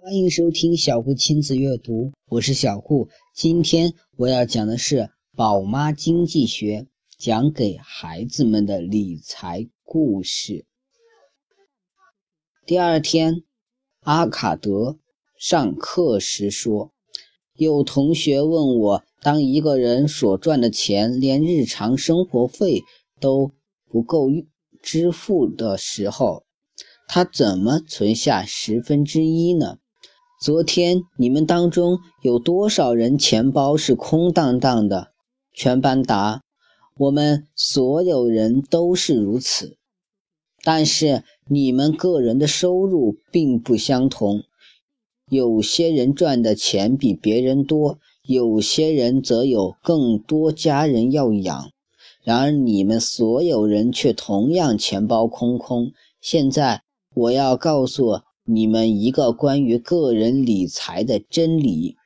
欢迎收听小顾亲子阅读，我是小顾。今天我要讲的是《宝妈经济学》，讲给孩子们的理财故事。第二天，阿卡德上课时说：“有同学问我，当一个人所赚的钱连日常生活费都不够支付的时候，他怎么存下十分之一呢？”昨天你们当中有多少人钱包是空荡荡的？全班答：我们所有人都是如此。但是你们个人的收入并不相同，有些人赚的钱比别人多，有些人则有更多家人要养。然而你们所有人却同样钱包空空。现在我要告诉。你们一个关于个人理财的真理，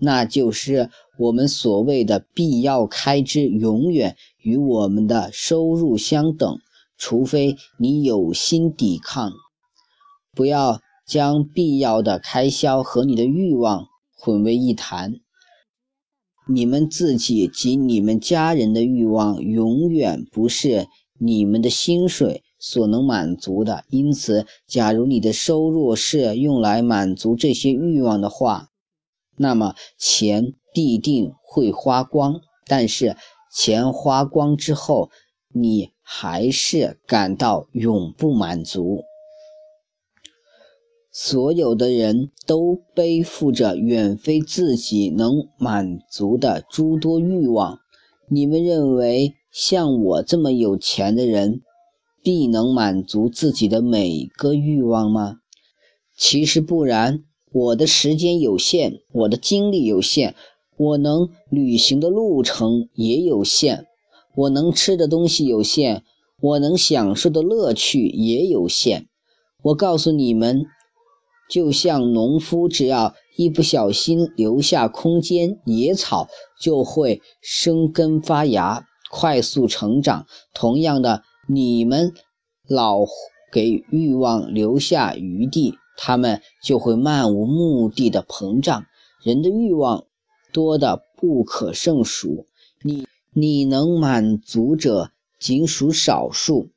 那就是我们所谓的必要开支永远与我们的收入相等，除非你有心抵抗。不要将必要的开销和你的欲望混为一谈。你们自己及你们家人的欲望永远不是你们的薪水。所能满足的，因此，假如你的收入是用来满足这些欲望的话，那么钱必定会花光。但是，钱花光之后，你还是感到永不满足。所有的人都背负着远非自己能满足的诸多欲望。你们认为像我这么有钱的人？必能满足自己的每个欲望吗？其实不然。我的时间有限，我的精力有限，我能旅行的路程也有限，我能吃的东西有限，我能享受的乐趣也有限。我告诉你们，就像农夫，只要一不小心留下空间，野草就会生根发芽，快速成长。同样的。你们老给欲望留下余地，他们就会漫无目的的膨胀。人的欲望多的不可胜数，你你能满足者仅属少数。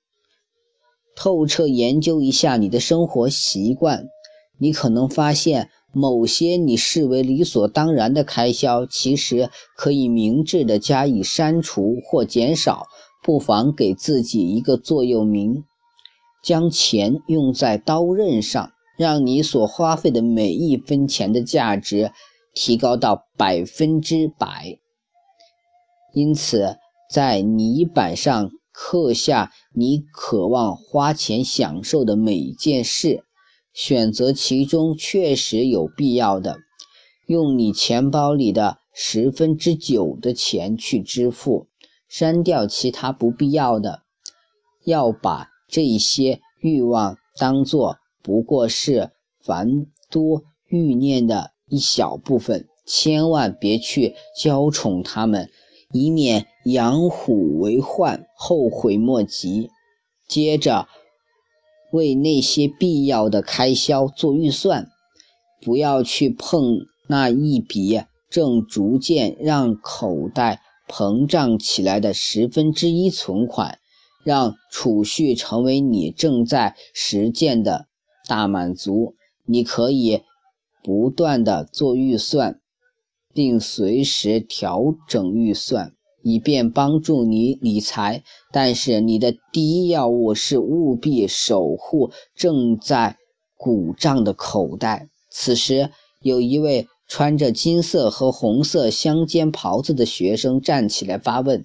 透彻研究一下你的生活习惯，你可能发现某些你视为理所当然的开销，其实可以明智的加以删除或减少。不妨给自己一个座右铭：将钱用在刀刃上，让你所花费的每一分钱的价值提高到百分之百。因此，在泥板上刻下你渴望花钱享受的每件事，选择其中确实有必要的，用你钱包里的十分之九的钱去支付。删掉其他不必要的，要把这些欲望当作不过是繁多欲念的一小部分，千万别去娇宠他们，以免养虎为患，后悔莫及。接着，为那些必要的开销做预算，不要去碰那一笔正逐渐让口袋。膨胀起来的十分之一存款，让储蓄成为你正在实践的大满足。你可以不断的做预算，并随时调整预算，以便帮助你理财。但是，你的第一要务是务必守护正在鼓胀的口袋。此时，有一位。穿着金色和红色相间袍子的学生站起来发问：“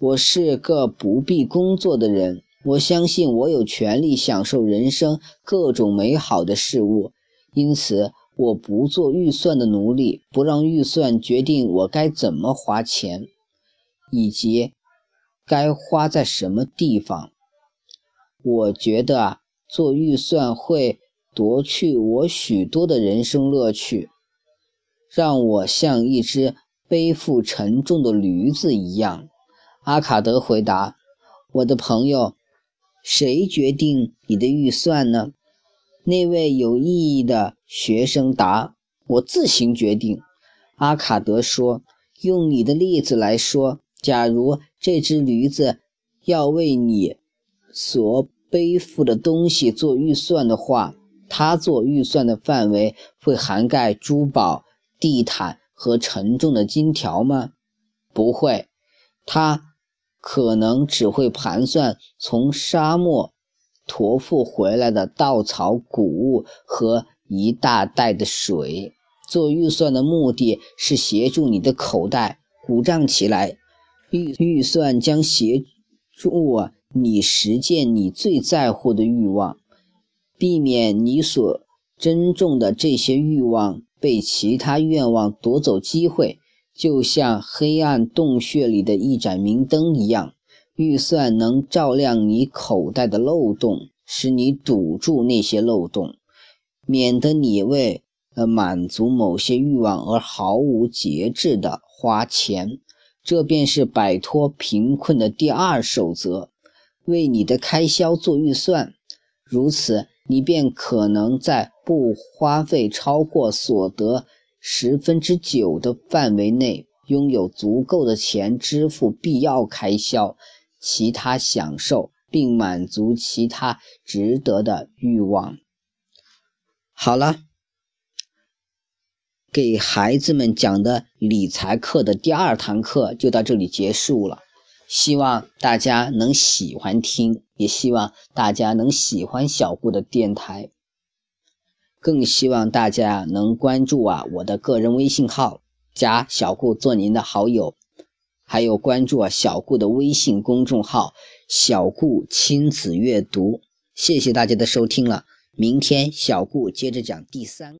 我是个不必工作的人，我相信我有权利享受人生各种美好的事物，因此我不做预算的奴隶，不让预算决定我该怎么花钱，以及该花在什么地方。我觉得，做预算会夺去我许多的人生乐趣。”让我像一只背负沉重的驴子一样，阿卡德回答：“我的朋友，谁决定你的预算呢？那位有意义的学生答：“我自行决定。”阿卡德说：“用你的例子来说，假如这只驴子要为你所背负的东西做预算的话，它做预算的范围会涵盖珠宝、地毯和沉重的金条吗？不会，他。”可能只会盘算从沙漠驮付回来的稻草、谷物和一大袋的水。做预算的目的是协助你的口袋鼓胀起来。预预算将协助你实践你最在乎的欲望，避免你所珍重的这些欲望被其他愿望夺走机会。就像黑暗洞穴里的一盏明灯一样，预算能照亮你口袋的漏洞，使你堵住那些漏洞，免得你为了满足某些欲望而毫无节制地花钱。这便是摆脱贫困的第二守则：为你的开销做预算。如此，你便可能在不花费超过所得。十分之九的范围内，拥有足够的钱支付必要开销、其他享受，并满足其他值得的欲望。好了，给孩子们讲的理财课的第二堂课就到这里结束了。希望大家能喜欢听，也希望大家能喜欢小顾的电台。更希望大家能关注啊我的个人微信号，加小顾做您的好友，还有关注啊小顾的微信公众号“小顾亲子阅读”。谢谢大家的收听了，明天小顾接着讲第三。